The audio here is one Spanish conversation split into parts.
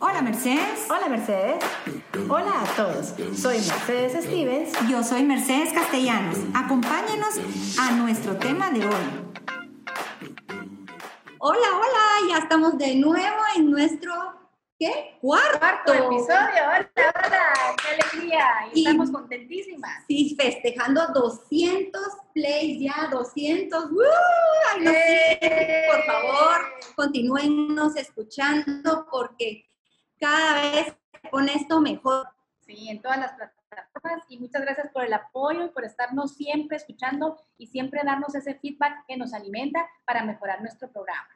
Hola Mercedes. Hola Mercedes. Hola a todos. Soy Mercedes Stevens. Yo soy Mercedes Castellanos. Acompáñenos a nuestro tema de hoy. Hola, hola, ya estamos de nuevo en nuestro ¿qué? Cuarto, episodio. Hola, hola, qué alegría. Y, estamos contentísimas. Sí, festejando 200 plays ya, 200. ¡Uh! por favor, continúennos escuchando porque cada vez pone esto mejor. Sí, en todas las plataformas y muchas gracias por el apoyo y por estarnos siempre escuchando y siempre darnos ese feedback que nos alimenta para mejorar nuestro programa.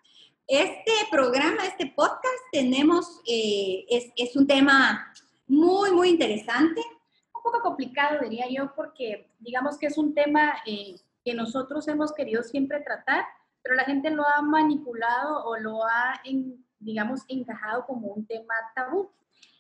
Este programa, este podcast, tenemos, eh, es, es, un tema muy, muy interesante. Un poco complicado, diría yo, porque digamos que es un tema eh, que nosotros hemos querido siempre tratar, pero la gente lo ha manipulado o lo ha en, digamos, encajado como un tema tabú.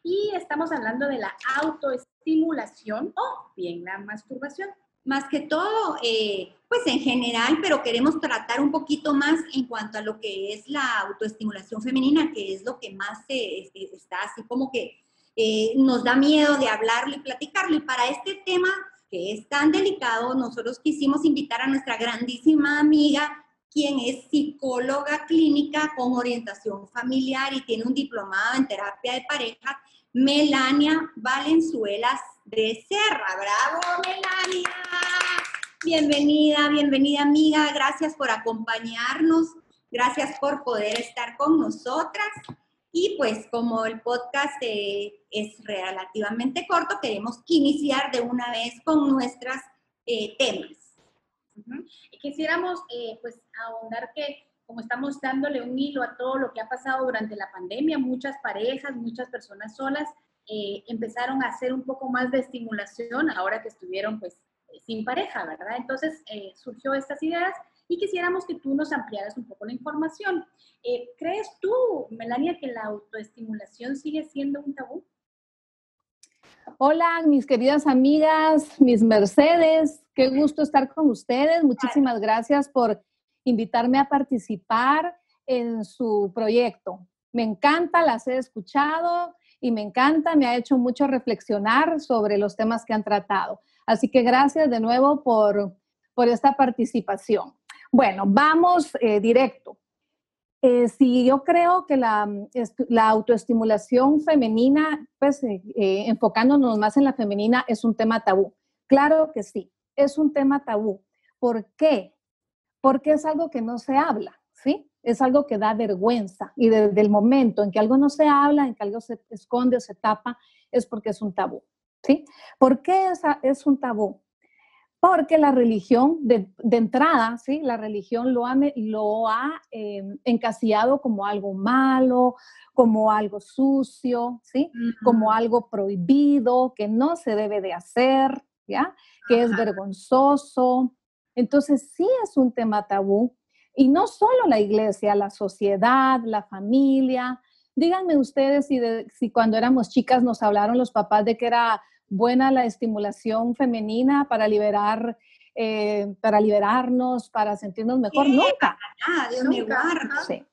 Y estamos hablando de la autoestimulación o bien la masturbación. Más que todo, eh, pues en general, pero queremos tratar un poquito más en cuanto a lo que es la autoestimulación femenina, que es lo que más este, está así como que eh, nos da miedo de hablarlo y platicarlo. Y para este tema que es tan delicado, nosotros quisimos invitar a nuestra grandísima amiga quien es psicóloga clínica con orientación familiar y tiene un diplomado en terapia de pareja, Melania Valenzuelas de Serra. ¡Bravo, Melania! Bienvenida, bienvenida amiga, gracias por acompañarnos, gracias por poder estar con nosotras. Y pues como el podcast eh, es relativamente corto, queremos iniciar de una vez con nuestras eh, temas. Y quisiéramos eh, pues ahondar que como estamos dándole un hilo a todo lo que ha pasado durante la pandemia, muchas parejas, muchas personas solas eh, empezaron a hacer un poco más de estimulación ahora que estuvieron pues eh, sin pareja, ¿verdad? Entonces surgió estas ideas y quisiéramos que tú nos ampliaras un poco la información. ¿Crees tú, Melania, que la autoestimulación sigue siendo un tabú? Hola, mis queridas amigas, mis Mercedes, qué gusto estar con ustedes. Muchísimas gracias por invitarme a participar en su proyecto. Me encanta, las he escuchado y me encanta, me ha hecho mucho reflexionar sobre los temas que han tratado. Así que gracias de nuevo por, esta participación. Bueno, vamos eh, directo. Eh, sí, yo creo que la, la autoestimulación femenina, pues eh, eh, enfocándonos más en la femenina, es un tema tabú. Claro que sí, es un tema tabú. ¿Por qué? Porque es algo que no se habla, ¿sí? Es algo que da vergüenza. Y desde el momento en que algo no se habla, en que algo se esconde o se tapa, es porque es un tabú, ¿sí? ¿Por qué es, es un tabú? Porque la religión, de, entrada, ¿sí? la religión lo ha, lo ha em, encasillado como algo malo, como algo sucio, ¿sí? como algo prohibido, que no se debe de hacer, ¿ya? que es vergonzoso. Entonces sí es un tema tabú. Y no solo la iglesia, la sociedad, la familia. Díganme ustedes si, si cuando éramos chicas nos hablaron los papás de que era buena la estimulación femenina para liberar, eh, para liberarnos, para sentirnos mejor. nunca. nunca. Sí.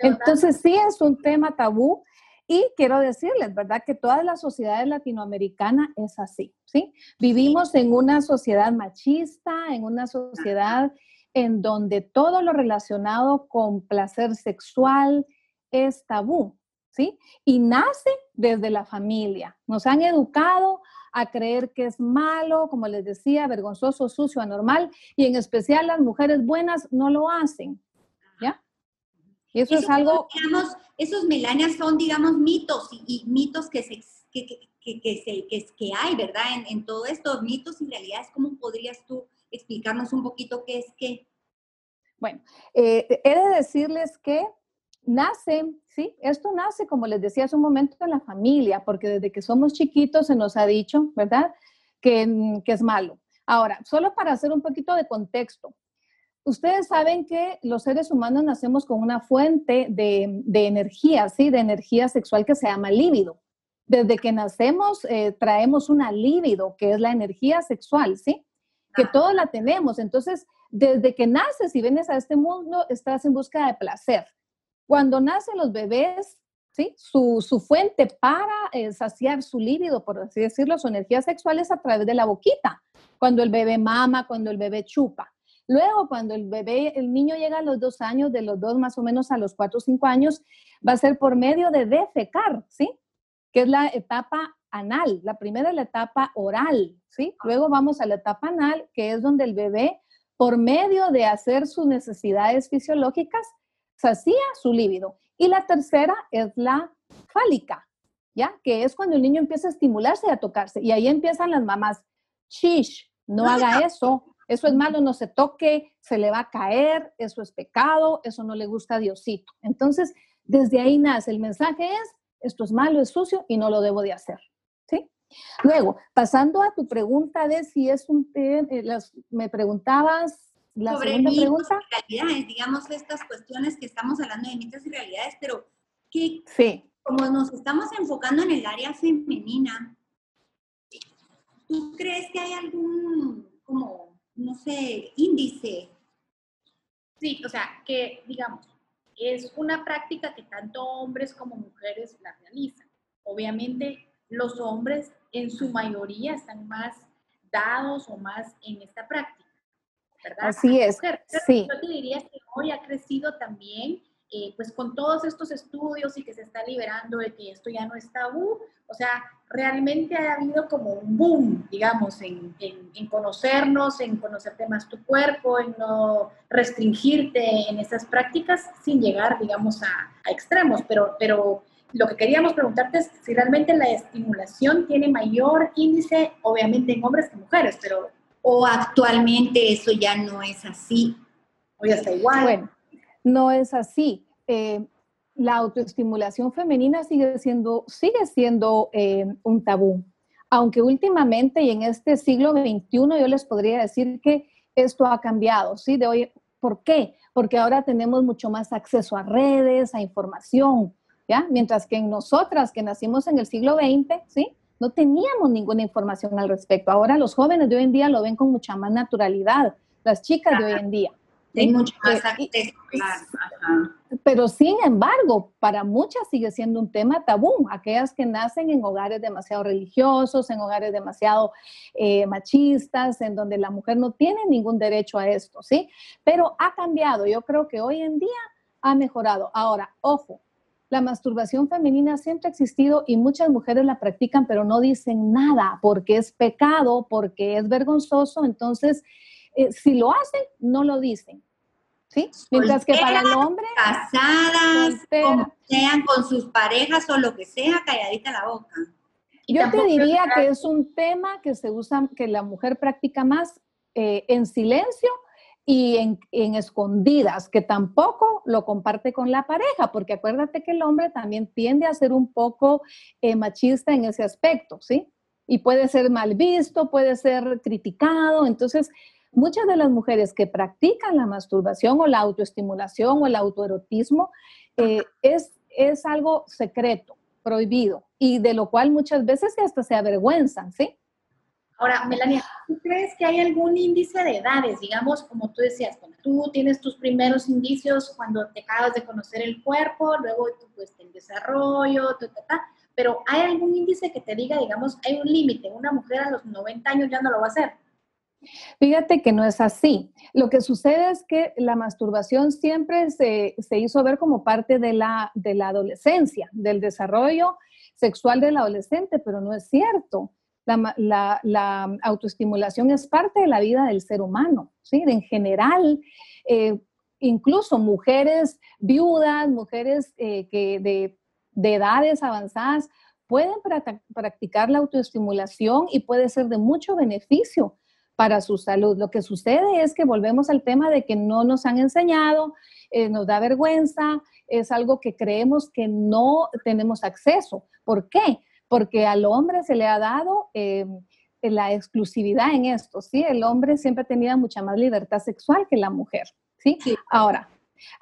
Entonces sí es un tema tabú y quiero decirles, ¿verdad? Que todas las sociedades latinoamericanas es así, ¿sí? Vivimos en una sociedad machista, en una sociedad en donde todo lo relacionado con placer sexual es tabú, ¿sí? Y nace desde la familia. Nos han educado a creer que es malo, como les decía, vergonzoso, sucio, anormal, y en especial las mujeres buenas no lo hacen. ¿Ya? Y eso, es algo... Digamos, esos Melania son, digamos, mitos y, mitos que se... Que, que, que, que, hay, ¿verdad? En, en todo esto, mitos y realidades, ¿cómo podrías tú explicarnos un poquito qué es qué? Bueno, eh, he de decirles que nace, ¿sí? Esto nace, como les decía hace un momento, en la familia, porque desde que somos chiquitos se nos ha dicho, ¿verdad? Que, que es malo. Ahora, solo para hacer un poquito de contexto, ustedes saben que los seres humanos nacemos con una fuente de, de energía, ¿sí? De energía sexual que se llama líbido. Desde que nacemos eh, traemos una líbido, que es la energía sexual, ¿sí? Que todos la tenemos. Entonces, desde que naces y vienes a este mundo, estás en busca de placer. Cuando nacen los bebés, ¿sí? Su, fuente para eh, saciar su líbido, por así decirlo, su energía sexual es a través de la boquita, cuando el bebé mama, cuando el bebé chupa. Luego, cuando el bebé, el niño llega a los dos años, de los dos más o menos a los cuatro o cinco años, va a ser por medio de defecar, ¿sí? Que es la etapa anal. La primera es la etapa oral, ¿sí? Luego vamos a la etapa anal, que es donde el bebé, por medio de hacer sus necesidades fisiológicas, sacía su líbido. Y la tercera es la fálica, ¿ya? Que es cuando el niño empieza a estimularse y a tocarse. Y ahí empiezan las mamás, chish, no haga eso, eso es malo, no se toque, se le va a caer, eso es pecado, eso no le gusta a Diosito. Entonces, desde ahí nace el mensaje es, esto es malo, es sucio y no lo debo de hacer. ¿Sí? Luego, pasando a tu pregunta de si es un eh, me preguntabas la sobre mitos pregunta. y realidades, digamos estas cuestiones que estamos hablando de mitos y realidades, pero que sí. como nos estamos enfocando en el área femenina, ¿tú crees que hay algún como no sé, índice. Sí, o sea, que digamos, es una práctica que tanto hombres como mujeres la realizan. Obviamente los hombres en su mayoría están más dados o más en esta práctica, ¿verdad? Así es. sí. Yo te diría que hoy ha crecido también eh, pues con todos estos estudios y que se está liberando de que esto ya no es tabú, o sea, realmente ha habido como un boom, digamos, en, en, conocernos, en conocerte más tu cuerpo, en no restringirte en esas prácticas sin llegar, digamos, a, a extremos, pero, pero lo que queríamos preguntarte es si realmente la estimulación tiene mayor índice, obviamente en hombres que mujeres, pero... O actualmente eso ya no es así. O ya está igual. Bueno, no es así. Eh, la autoestimulación femenina sigue siendo, sigue siendo eh, un tabú. Aunque últimamente y en este siglo XXI yo les podría decir que esto ha cambiado, ¿sí? De hoy, ¿Por qué? Porque ahora tenemos mucho más acceso a redes, a información, ¿ya? Mientras que en nosotras que nacimos en el siglo XX, ¿sí? No teníamos ninguna información al respecto. Ahora los jóvenes de hoy en día lo ven con mucha más naturalidad, las chicas de hoy en día. Hay mucho más acceso, Pero sin embargo, para muchas sigue siendo un tema tabú. Aquellas que nacen en hogares demasiado religiosos, en hogares demasiado eh, machistas, en donde la mujer no tiene ningún derecho a esto, ¿sí? Pero ha cambiado. Yo creo que hoy en día ha mejorado. Ahora, ojo, la masturbación femenina siempre ha existido y muchas mujeres la practican, pero no dicen nada porque es pecado, porque es vergonzoso. Entonces, eh, si lo hacen, no lo dicen. ¿Sí? Mientras que para el hombre... Casadas, sean con sus parejas o lo que sea, calladita la boca. Yo te diría que es un tema que se usa, que la mujer practica más eh, en silencio y en, escondidas, que tampoco lo comparte con la pareja, porque acuérdate que el hombre también tiende a ser un poco eh, machista en ese aspecto, ¿sí? Y puede ser mal visto, puede ser criticado, entonces muchas de las mujeres que practican la masturbación o la autoestimulación o el autoerotismo eh, es, es algo secreto, prohibido, y de lo cual muchas veces hasta se avergüenzan, ¿sí? Ahora, Melania, ¿tú crees que hay algún índice de edades? Digamos, como tú decías, cuando tú tienes tus primeros indicios cuando te acabas de conocer el cuerpo, luego pues, el desarrollo, pero ¿hay algún índice que te diga, digamos, hay un límite? Una mujer a los 90 años ya no lo va a hacer. Fíjate que no es así. Lo que sucede es que la masturbación siempre se, hizo ver como parte de la, de la adolescencia, del desarrollo sexual del adolescente, pero no es cierto. La, autoestimulación es parte de la vida del ser humano, ¿sí? En general, eh, incluso mujeres viudas, mujeres eh, que de, de edades avanzadas, pueden practicar la autoestimulación y puede ser de mucho beneficio para su salud. Lo que sucede es que volvemos al tema de que no nos han enseñado, eh, nos da vergüenza, es algo que creemos que no tenemos acceso. ¿Por qué? Porque al hombre se le ha dado eh, la exclusividad en esto, ¿sí? El hombre siempre tenía mucha más libertad sexual que la mujer, ¿sí? Ahora,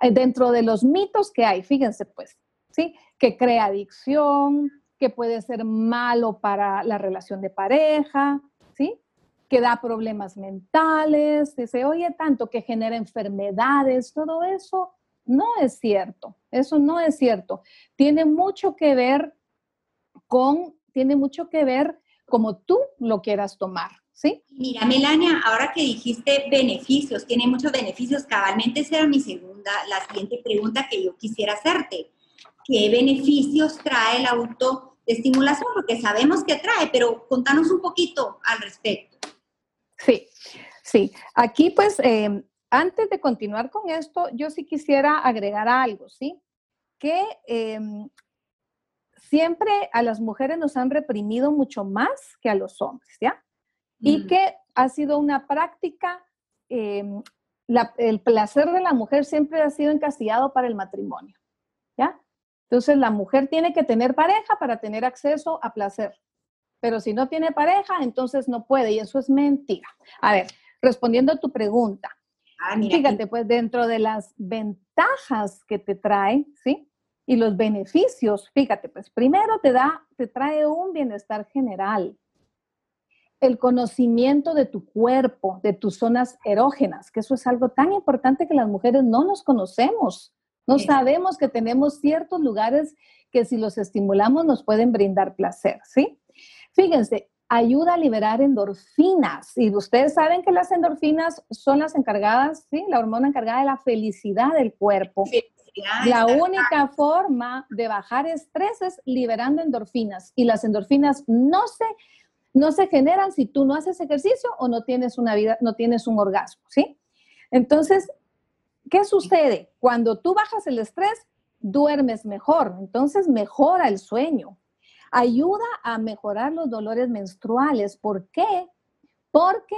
eh, dentro de los mitos que hay, fíjense pues, ¿sí? Que crea adicción, que puede ser malo para la relación de pareja, ¿sí? que da problemas mentales, se oye tanto que genera enfermedades, todo eso no es cierto, eso no es cierto. Tiene mucho que ver con, tiene mucho que ver como tú lo quieras tomar, ¿sí? Mira, Melania, ahora que dijiste beneficios, tiene muchos beneficios, cabalmente esa era mi segunda, la siguiente pregunta que yo quisiera hacerte. ¿Qué beneficios trae el autoestimulación? Porque sabemos que trae, pero contanos un poquito al respecto. Sí, sí. Aquí pues, em, antes de continuar con esto, yo sí quisiera agregar algo, ¿sí? Que em, siempre a las mujeres nos han reprimido mucho más que a los hombres, ¿ya? Y que ha sido una práctica, em, el placer de la mujer siempre ha sido encasillado para el matrimonio, ¿ya? Entonces la mujer tiene que tener pareja para tener acceso a placer, pero si no tiene pareja, entonces no puede y eso es mentira. A ver, respondiendo a tu pregunta, ah, fíjate, pues dentro de las ventajas que te trae, ¿sí? Y los beneficios, fíjate, pues primero te da, te trae un bienestar general, el conocimiento de tu cuerpo, de tus zonas erógenas, que eso es algo tan importante que las mujeres no nos conocemos. No sabemos que tenemos ciertos lugares que si los estimulamos nos pueden brindar placer, ¿sí? Fíjense, ayuda a liberar endorfinas. Y ustedes saben que las endorfinas son las encargadas, ¿sí? La hormona encargada de la felicidad del cuerpo. Sí la única forma de bajar estrés es liberando endorfinas y las endorfinas no se, no se generan si tú no haces ejercicio o no tienes una vida, no tienes un orgasmo, ¿sí? Entonces, ¿qué sucede? Cuando tú bajas el estrés, duermes mejor, entonces mejora el sueño. Ayuda a mejorar los dolores menstruales. ¿Por qué? Porque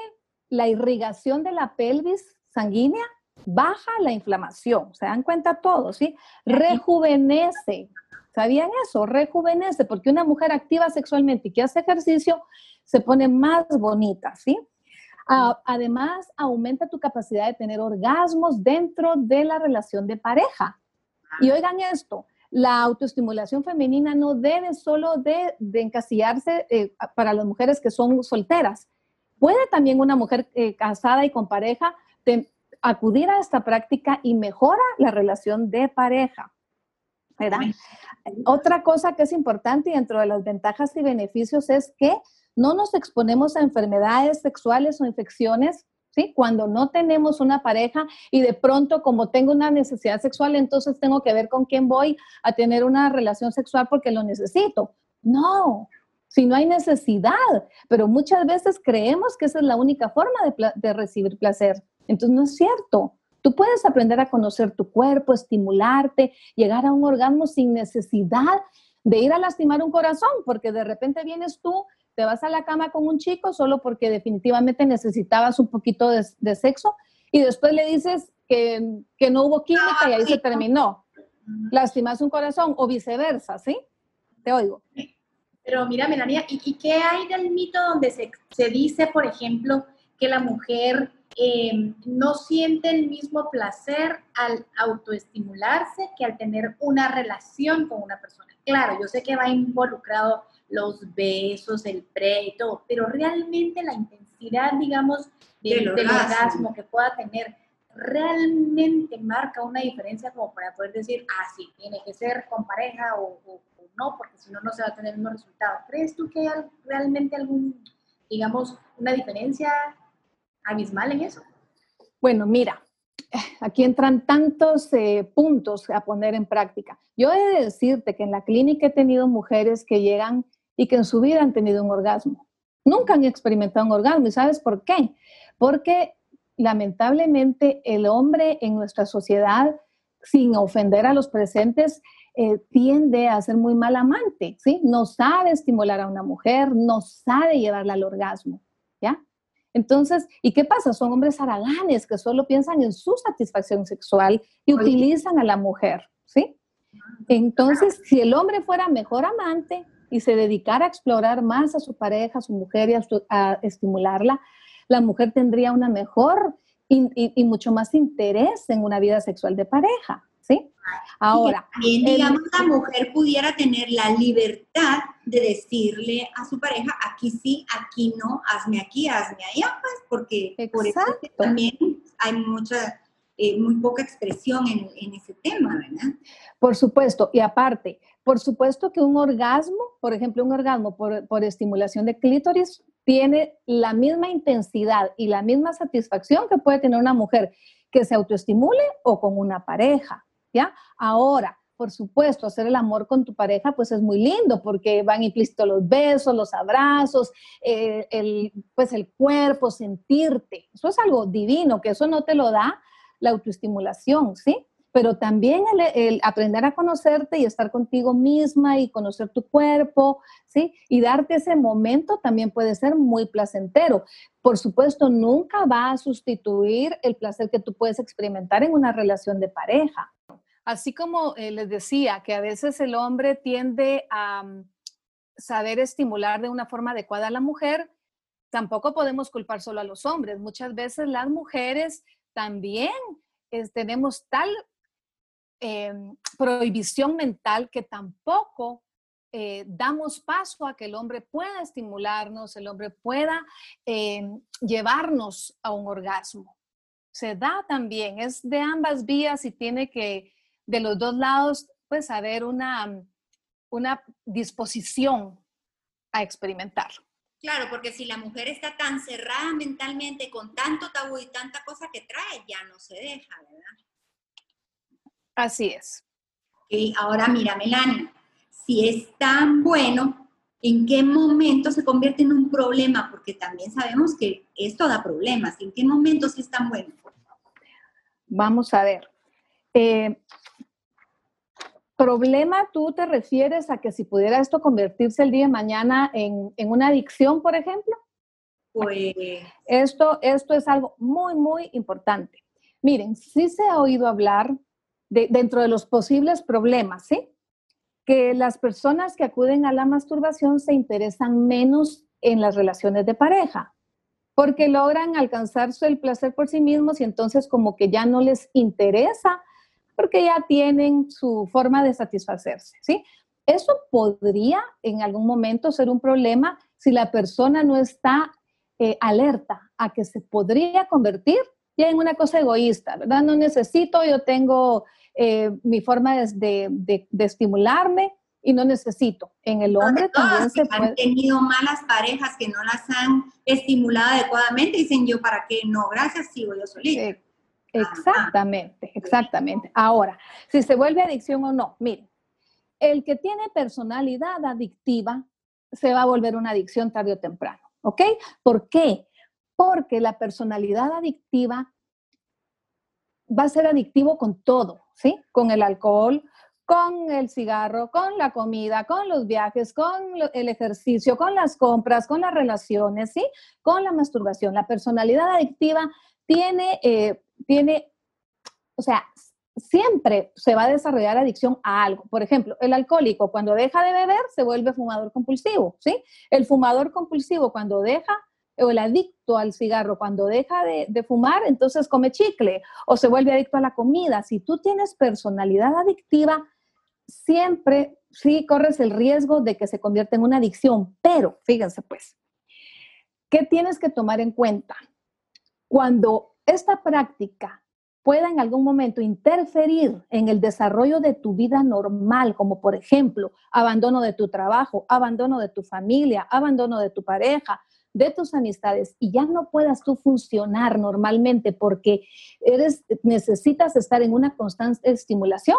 la irrigación de la pelvis sanguínea baja la inflamación, se dan cuenta todos, ¿sí? Rejuvenece. ¿Sabían eso? Rejuvenece, porque una mujer activa sexualmente y que hace ejercicio se pone más bonita, ¿sí? además, aumenta tu capacidad de tener orgasmos dentro de la relación de pareja. Y oigan esto, la autoestimulación femenina no debe solo de, encasillarse eh, para las mujeres que son solteras. Puede también una mujer eh, casada y con pareja acudir a esta práctica y mejora la relación de pareja. ¿verdad? Otra cosa que es importante dentro de las ventajas y beneficios es que no nos exponemos a enfermedades sexuales o infecciones, ¿sí? Cuando no tenemos una pareja y de pronto como tengo una necesidad sexual, entonces tengo que ver con quién voy a tener una relación sexual porque lo necesito. No, si no hay necesidad, pero muchas veces creemos que esa es la única forma de, de recibir placer. Entonces no es cierto. Tú puedes aprender a conocer tu cuerpo, estimularte, llegar a un orgasmo sin necesidad de ir a lastimar un corazón, porque de repente vienes tú, te vas a la cama con un chico solo porque definitivamente necesitabas un poquito de, sexo y después le dices que, no hubo química y ahí se terminó. Lastimas un corazón o viceversa, ¿sí? Te oigo. Pero mira, Melania, ¿y, qué hay del mito donde se, se dice, por ejemplo, que la mujer eh, no siente el mismo placer al autoestimularse que al tener una relación con una persona. Claro, yo sé que va involucrado los besos, el pre y todo, pero realmente la intensidad, digamos, del, orgasmo que pueda tener, realmente marca una diferencia como para poder decir, ah, sí, tiene que ser con pareja o, no, porque si no, no se va a tener el mismo resultado. ¿Crees tú que hay realmente algún, digamos, una diferencia abismal en eso? Bueno, mira, aquí entran tantos eh, puntos a poner en práctica. Yo he de decirte que en la clínica he tenido mujeres que llegan y que en su vida han tenido un orgasmo. Nunca han experimentado un orgasmo. ¿Y sabes por qué? Porque lamentablemente el hombre en nuestra sociedad, sin ofender a los presentes, eh, tiende a ser muy mal amante, ¿sí? No sabe estimular a una mujer, no sabe llevarla al orgasmo. Entonces, ¿y qué pasa? Son hombres haraganes que solo piensan en su satisfacción sexual y utilizan a la mujer, ¿sí? Entonces, si el hombre fuera mejor amante y se dedicara a explorar más a su pareja, a su mujer y a, estimularla, la mujer tendría una mejor y mucho más interés en una vida sexual de pareja. ¿Sí? Ahora. También, digamos, la mujer pudiera tener la libertad de decirle a su pareja, aquí sí, aquí no, hazme aquí, hazme allá, pues, porque por eso también hay mucha, eh, muy poca expresión en, en, ese tema, ¿verdad? Por supuesto, y aparte, por supuesto que un orgasmo, por ejemplo, un orgasmo por, por estimulación de clítoris tiene la misma intensidad y la misma satisfacción que puede tener una mujer que se autoestimule o con una pareja, ¿ya? Ahora, por supuesto, hacer el amor con tu pareja, pues es muy lindo porque van implícitos los besos, los abrazos, eh, el, pues el cuerpo, sentirte. Eso es algo divino, que eso no te lo da la autoestimulación, ¿sí? Pero también el, aprender a conocerte y estar contigo misma y conocer tu cuerpo, ¿sí? Y darte ese momento también puede ser muy placentero. Por supuesto, nunca va a sustituir el placer que tú puedes experimentar en una relación de pareja. Así como eh, les decía que a veces el hombre tiende a mm, saber estimular de una forma adecuada a la mujer, tampoco podemos culpar solo a los hombres. Muchas veces las mujeres también tenemos tal em, prohibición mental que tampoco eh, damos paso a que el hombre pueda estimularnos, el hombre pueda em, llevarnos a un orgasmo. Se da también, es de ambas vías y tiene que de los dos lados, pues haber una, una disposición a experimentar. Claro, porque si la mujer está tan cerrada mentalmente con tanto tabú y tanta cosa que trae, ya no se deja, ¿verdad? Así es. Y ahora mira, Melanie, si es tan bueno, ¿en qué momento se convierte en un problema? Porque también sabemos que esto da problemas. ¿En qué momento sí es tan bueno? Vamos a ver. Eh, problema tú te refieres a que si pudiera esto convertirse el día de mañana en, una adicción, por ejemplo? Pues... Esto, esto es algo muy, muy importante. Miren, sí se ha oído hablar de, dentro de los posibles problemas, ¿sí? Que las personas que acuden a la masturbación se interesan menos en las relaciones de pareja, porque logran alcanzarse el placer por sí mismos y entonces como que ya no les interesa porque ya tienen su forma de satisfacerse, ¿sí? Eso podría en algún momento ser un problema si la persona no está eh, alerta a que se podría convertir ya en una cosa egoísta, ¿verdad? No necesito, yo tengo eh, mi forma de, de, estimularme y no necesito. En el hombre también se puede... Han tenido malas parejas que no las han estimulado adecuadamente, dicen yo, ¿para qué? No, gracias, sigo yo solita. Exactamente, exactamente. Ahora, si se vuelve adicción o no, miren, el que tiene personalidad adictiva se va a volver una adicción tarde o temprano, ¿ok? ¿Por qué? Porque la personalidad adictiva va a ser adictivo con todo, ¿sí? Con el alcohol, con el cigarro, con la comida, con los viajes, con el ejercicio, con las compras, con las relaciones, ¿sí? Con la masturbación. La personalidad adictiva tiene eh, tiene, o sea, siempre se va a desarrollar adicción a algo. Por ejemplo, el alcohólico cuando deja de beber se vuelve fumador compulsivo, ¿sí? El fumador compulsivo cuando deja, o el adicto al cigarro cuando deja de, de fumar, entonces come chicle o se vuelve adicto a la comida. Si tú tienes personalidad adictiva, siempre sí corres el riesgo de que se convierta en una adicción. Pero, fíjense pues, ¿qué tienes que tomar en cuenta? Cuando esta práctica pueda en algún momento interferir en el desarrollo de tu vida normal, como por ejemplo abandono de tu trabajo, abandono de tu familia, abandono de tu pareja, de tus amistades y ya no puedas tú funcionar normalmente porque eres necesitas estar en una constante estimulación,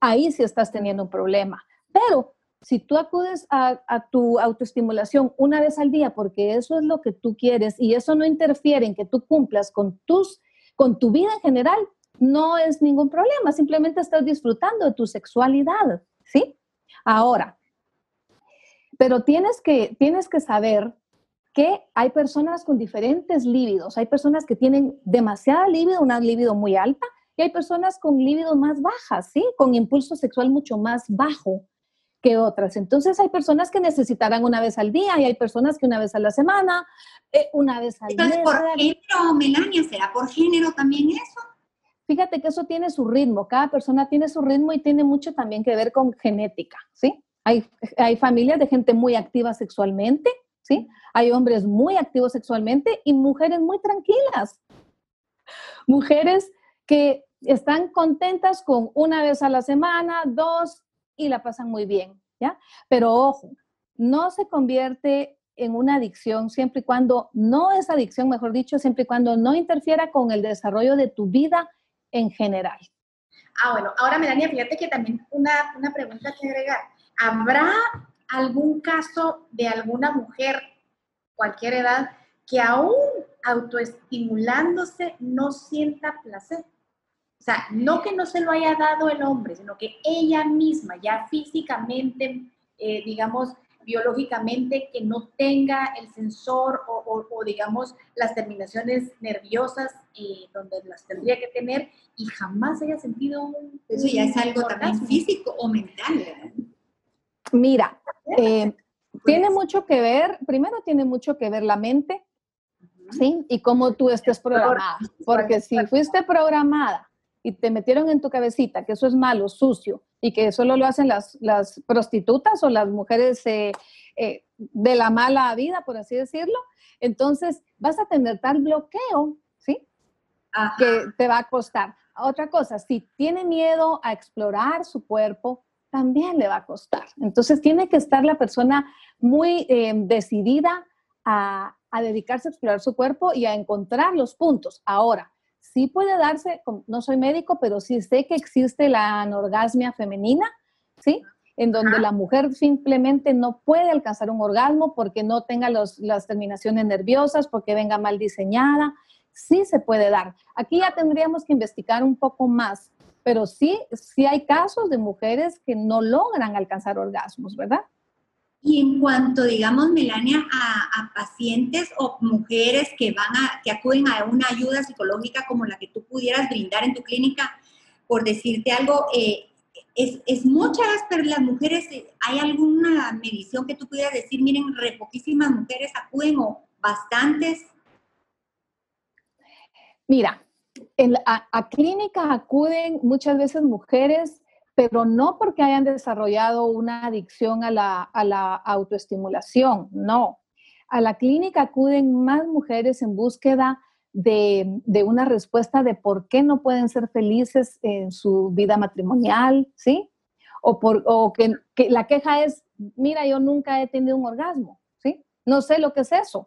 ahí sí estás teniendo un problema. Pero si tú acudes a, tu autoestimulación una vez al día, porque eso es lo que tú quieres y eso no interfiere en que tú cumplas con, tus, con tu vida en general, no es ningún problema, simplemente estás disfrutando de tu sexualidad, ¿sí? Ahora, pero tienes que, tienes que saber que hay personas con diferentes líbidos, hay personas que tienen demasiada líbido, una líbido muy alta, y hay personas con líbido más bajas, ¿sí? Con impulso sexual mucho más bajo que otras. Entonces hay personas que necesitarán una vez al día y hay personas que una vez a la semana, eh, una vez al mes. por género, Melania? ¿Será por género también eso? Fíjate que eso tiene su ritmo, cada persona tiene su ritmo y tiene mucho también que ver con genética, ¿sí? Hay, hay familias de gente muy activa sexualmente, ¿sí? Hay hombres muy activos sexualmente y mujeres muy tranquilas. Mujeres que están contentas con una vez a la semana, dos, y la pasan muy bien, ¿ya? Pero ojo, no se convierte en una adicción siempre y cuando no es adicción, mejor dicho, siempre y cuando no interfiera con el desarrollo de tu vida en general. Ah, bueno, ahora Melania, fíjate que también una, una pregunta que agregar. ¿Habrá algún caso de alguna mujer, cualquier edad, que aún autoestimulándose no sienta placer? O sea, no que no se lo haya dado el hombre, sino que ella misma ya físicamente, eh, digamos, biológicamente, que no tenga el sensor o, digamos, las terminaciones nerviosas eh, donde las tendría que tener y jamás haya sentido un... Eso ya es algo también físico o mental. Mira, eh, tiene mucho que ver, primero tiene mucho que ver la mente, ¿sí? Y cómo tú estés programada. Porque si fuiste programada y te metieron en tu cabecita que eso es malo, sucio, y que solo lo hacen las, las prostitutas o las mujeres eh, eh, de la mala vida, por así decirlo, entonces vas a tener tal bloqueo, ¿sí? Que te va a costar. Otra cosa, si tiene miedo a explorar su cuerpo, también le va a costar. Entonces tiene que estar la persona muy eh, decidida a, a dedicarse a explorar su cuerpo y a encontrar los puntos. Ahora, sí puede darse, no soy médico, pero sí sé que existe la anorgasmia femenina, ¿sí? En donde la mujer simplemente no puede alcanzar un orgasmo porque no tenga las terminaciones nerviosas, porque venga mal diseñada. Sí se puede dar. Aquí ya tendríamos que investigar un poco más, pero sí, sí hay casos de mujeres que no logran alcanzar orgasmos, ¿verdad? Y en cuanto, digamos, Melania, a, pacientes o mujeres que van a, que acuden a una ayuda psicológica como la que tú pudieras brindar en tu clínica, por decirte algo, eh, es, es, muchas, las mujeres, eh, ¿hay alguna medición que tú pudieras decir, miren, re poquísimas mujeres acuden o bastantes? Mira, en, a, a clínica acuden muchas veces mujeres pero no porque hayan desarrollado una adicción a la, autoestimulación, no. A la clínica acuden más mujeres en búsqueda de, una respuesta de por qué no pueden ser felices en su vida matrimonial, ¿sí? O, por, que, que, la queja es, mira, yo nunca he tenido un orgasmo, ¿sí? No sé lo que es eso,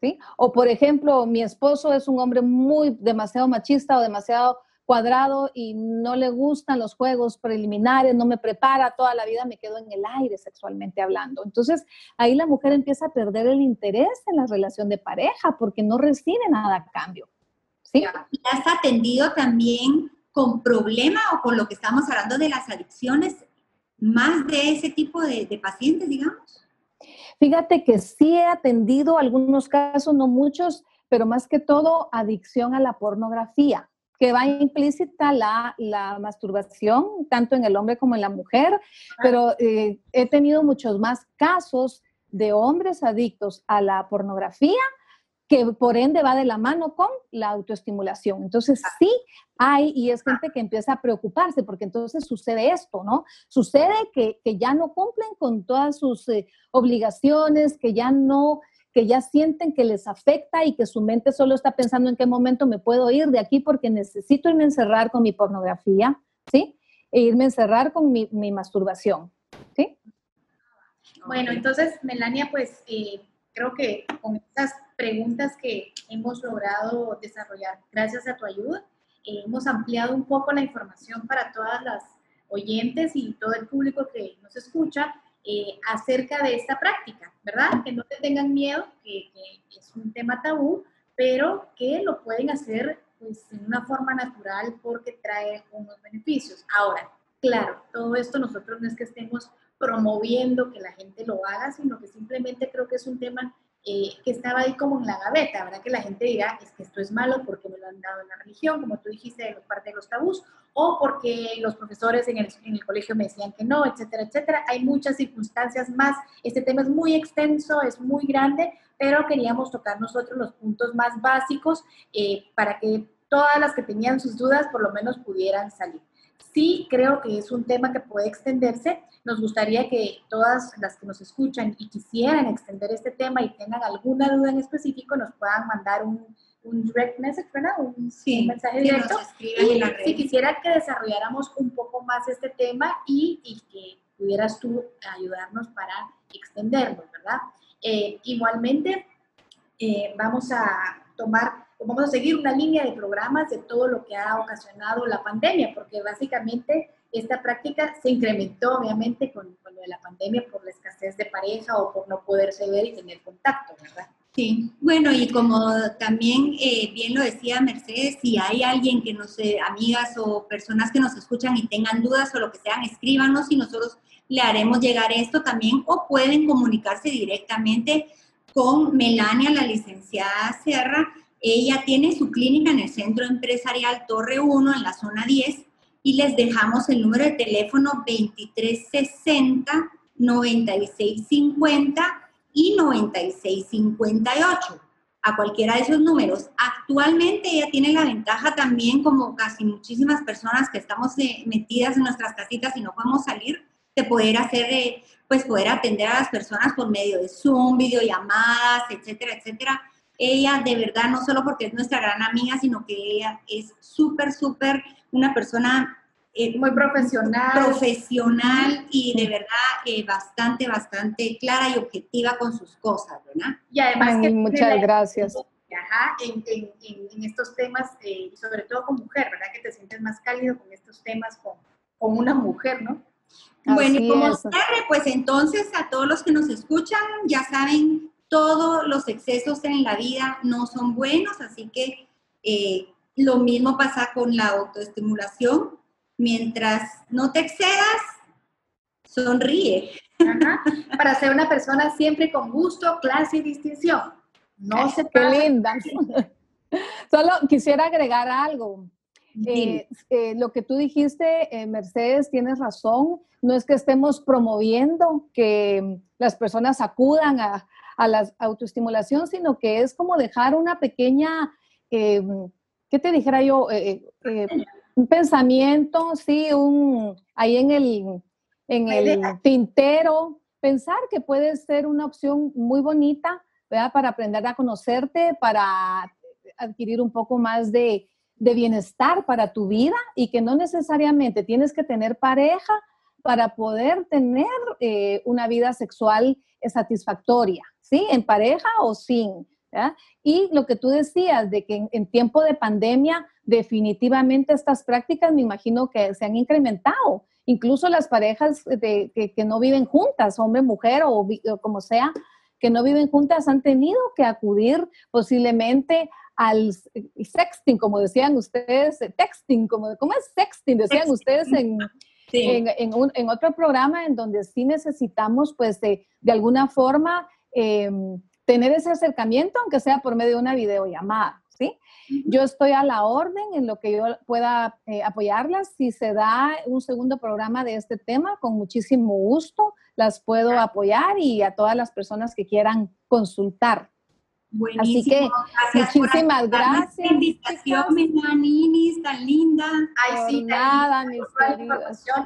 ¿sí? O por ejemplo, mi esposo es un hombre muy demasiado machista o demasiado cuadrado y no le gustan los juegos preliminares, no me prepara, toda la vida me quedo en el aire sexualmente hablando. Entonces ahí la mujer empieza a perder el interés en la relación de pareja porque no recibe nada a cambio. ¿sí? ¿Y has atendido también con problema o con lo que estamos hablando de las adicciones, más de ese tipo de, de pacientes, digamos? Fíjate que sí he atendido algunos casos, no muchos, pero más que todo adicción a la pornografía que va implícita la, la, masturbación, tanto en el hombre como en la mujer, pero eh, he tenido muchos más casos de hombres adictos a la pornografía que por ende va de la mano con la autoestimulación. Entonces sí hay, y es gente que empieza a preocuparse, porque entonces sucede esto, ¿no? Sucede que, que ya no cumplen con todas sus eh, obligaciones, que ya no que ya sienten que les afecta y que su mente solo está pensando en qué momento me puedo ir de aquí porque necesito irme a encerrar con mi pornografía, ¿sí? E irme a encerrar con mi, masturbación, ¿sí? Bueno, entonces, Melania, pues eh, creo que con estas preguntas que hemos logrado desarrollar gracias a tu ayuda, eh, hemos ampliado un poco la información para todas las oyentes y todo el público que nos escucha eh, acerca de esta práctica, ¿verdad? Que no te tengan miedo, que, es un tema tabú, pero que lo pueden hacer pues, en una forma natural porque trae unos beneficios. Ahora, claro, todo esto nosotros no es que estemos promoviendo que la gente lo haga, sino que simplemente creo que es un tema eh, que estaba ahí como en la gaveta, ¿verdad? Que la gente dirá, es que esto es malo porque me lo han dado en la religión, como tú dijiste, de parte de los tabús, o porque los profesores en el, en el colegio me decían que no, etcétera, etcétera. Hay muchas circunstancias más. Este tema es muy extenso, es muy grande, pero queríamos tocar nosotros los puntos más básicos eh, para que todas las que tenían sus dudas por lo menos pudieran salir. Sí creo que es un tema que puede extenderse. Nos gustaría que todas las que nos escuchan y quisieran extender este tema y tengan alguna duda en específico, nos puedan mandar un, un direct message, ¿verdad? Un, mensaje directo. Y si quisiera que desarrolláramos un poco más este tema y, y que pudieras tú ayudarnos para extenderlo, ¿verdad? Eh, igualmente, eh, vamos a tomar, vamos a seguir una línea de programas de todo lo que ha ocasionado la pandemia, porque básicamente esta práctica se incrementó obviamente con, con lo de la pandemia por la escasez de pareja o por no poderse ver y tener contacto, ¿verdad? Sí, bueno, y como también eh, bien lo decía Mercedes, si hay alguien que nos, sé, amigas o personas que nos escuchan y tengan dudas o lo que sean, escríbanos y nosotros le haremos llegar esto también o pueden comunicarse directamente con Melania, la licenciada Sierra. Ella tiene su clínica en el Centro Empresarial Torre 1 en la zona 10 y les dejamos el número de teléfono 2360 9650 y 9658 a cualquiera de esos números. Actualmente ella tiene la ventaja también, como casi muchísimas personas que estamos eh, metidas en nuestras casitas y no podemos salir, de poder hacer, eh, pues poder atender a las personas por medio de Zoom, videollamadas, etcétera, etcétera. Ella de verdad, no solo porque es nuestra gran amiga, sino que ella es súper, súper una persona muy profesional. Profesional y de verdad eh, bastante, bastante clara y objetiva con sus cosas, ¿verdad? Y además que muchas gracias. Ajá, en, en, en, estos temas, eh, sobre todo con mujer, ¿verdad? Que te sientes más cálido con estos temas con, con una mujer, ¿no? bueno, y como cierre, pues entonces a todos los que nos escuchan, ya saben, todos los excesos en la vida no son buenos, así que eh, lo mismo pasa con la autoestimulación mientras no te excedas, sonríe. Para ser una persona siempre con gusto, clase y distinción. No se Qué linda. Solo quisiera agregar algo. Eh, eh, lo que tú dijiste, eh, Mercedes, tienes razón. No es que estemos promoviendo que las personas acudan a, a la autoestimulación, sino que es como dejar una pequeña, ¿qué te dijera yo? un pensamiento, sí, un, ahí en el, en el tintero, pensar que puede ser una opción muy bonita, ¿verdad? Para aprender a conocerte, para adquirir un poco más de, de bienestar para tu vida y que no necesariamente tienes que tener pareja para poder tener eh, una vida sexual satisfactoria, ¿sí? En pareja o sin. Y lo que tú decías de que en, tiempo de pandemia definitivamente estas prácticas me imagino que se han incrementado. Incluso las parejas de, que, no viven juntas, hombre, mujer o, como sea, que no viven juntas han tenido que acudir posiblemente al sexting, como decían ustedes, texting, como, ¿cómo es sexting? Decían ustedes en, en, otro programa en donde sí necesitamos, pues, de, de alguna forma, em, tener ese acercamiento, aunque sea por medio de una videollamada, ¿sí? Yo estoy a la orden en lo que yo pueda eh, apoyarlas. Si se da un segundo programa de este tema, con muchísimo gusto las puedo apoyar y a todas las personas que quieran consultar. Buenísimo. Así que muchísimas gracias. invitación, Ninis, tan linda. Ay, sí, nada, mis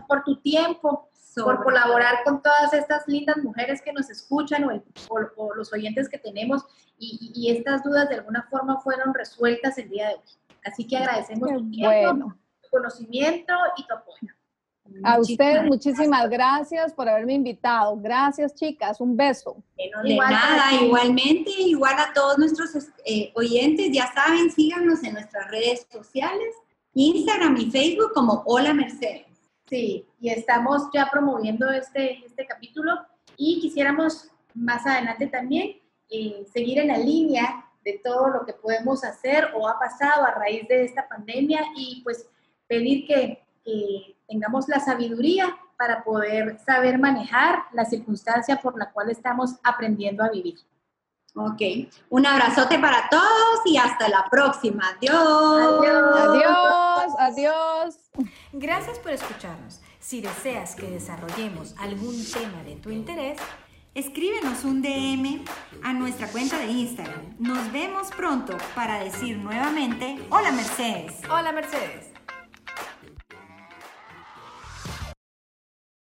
por tu tiempo por colaborar con todas estas lindas mujeres que nos escuchan o, los oyentes que tenemos y, estas dudas de alguna forma fueron resueltas el día de hoy. Así que agradecemos tu tiempo, tu conocimiento y tu apoyo. A ustedes muchísimas gracias por haberme invitado. Gracias, chicas. Un beso. de nada, igualmente, igual a todos nuestros eh, oyentes, ya saben, síganos en nuestras redes sociales, Instagram y Facebook como Hola Mercedes. Sí, y estamos ya promoviendo este, este capítulo y quisiéramos más adelante también eh, seguir en la línea de todo lo que podemos hacer o ha pasado a raíz de esta pandemia y pues pedir que, que tengamos la sabiduría para poder saber manejar la circunstancia por la cual estamos aprendiendo a vivir. Ok, un abrazote para todos y hasta la próxima. Adiós. Adiós. Adiós. Gracias por escucharnos. Si deseas que desarrollemos algún tema de tu interés, escríbenos un DM a nuestra cuenta de Instagram. Nos vemos pronto para decir nuevamente, hola Mercedes. Hola Mercedes.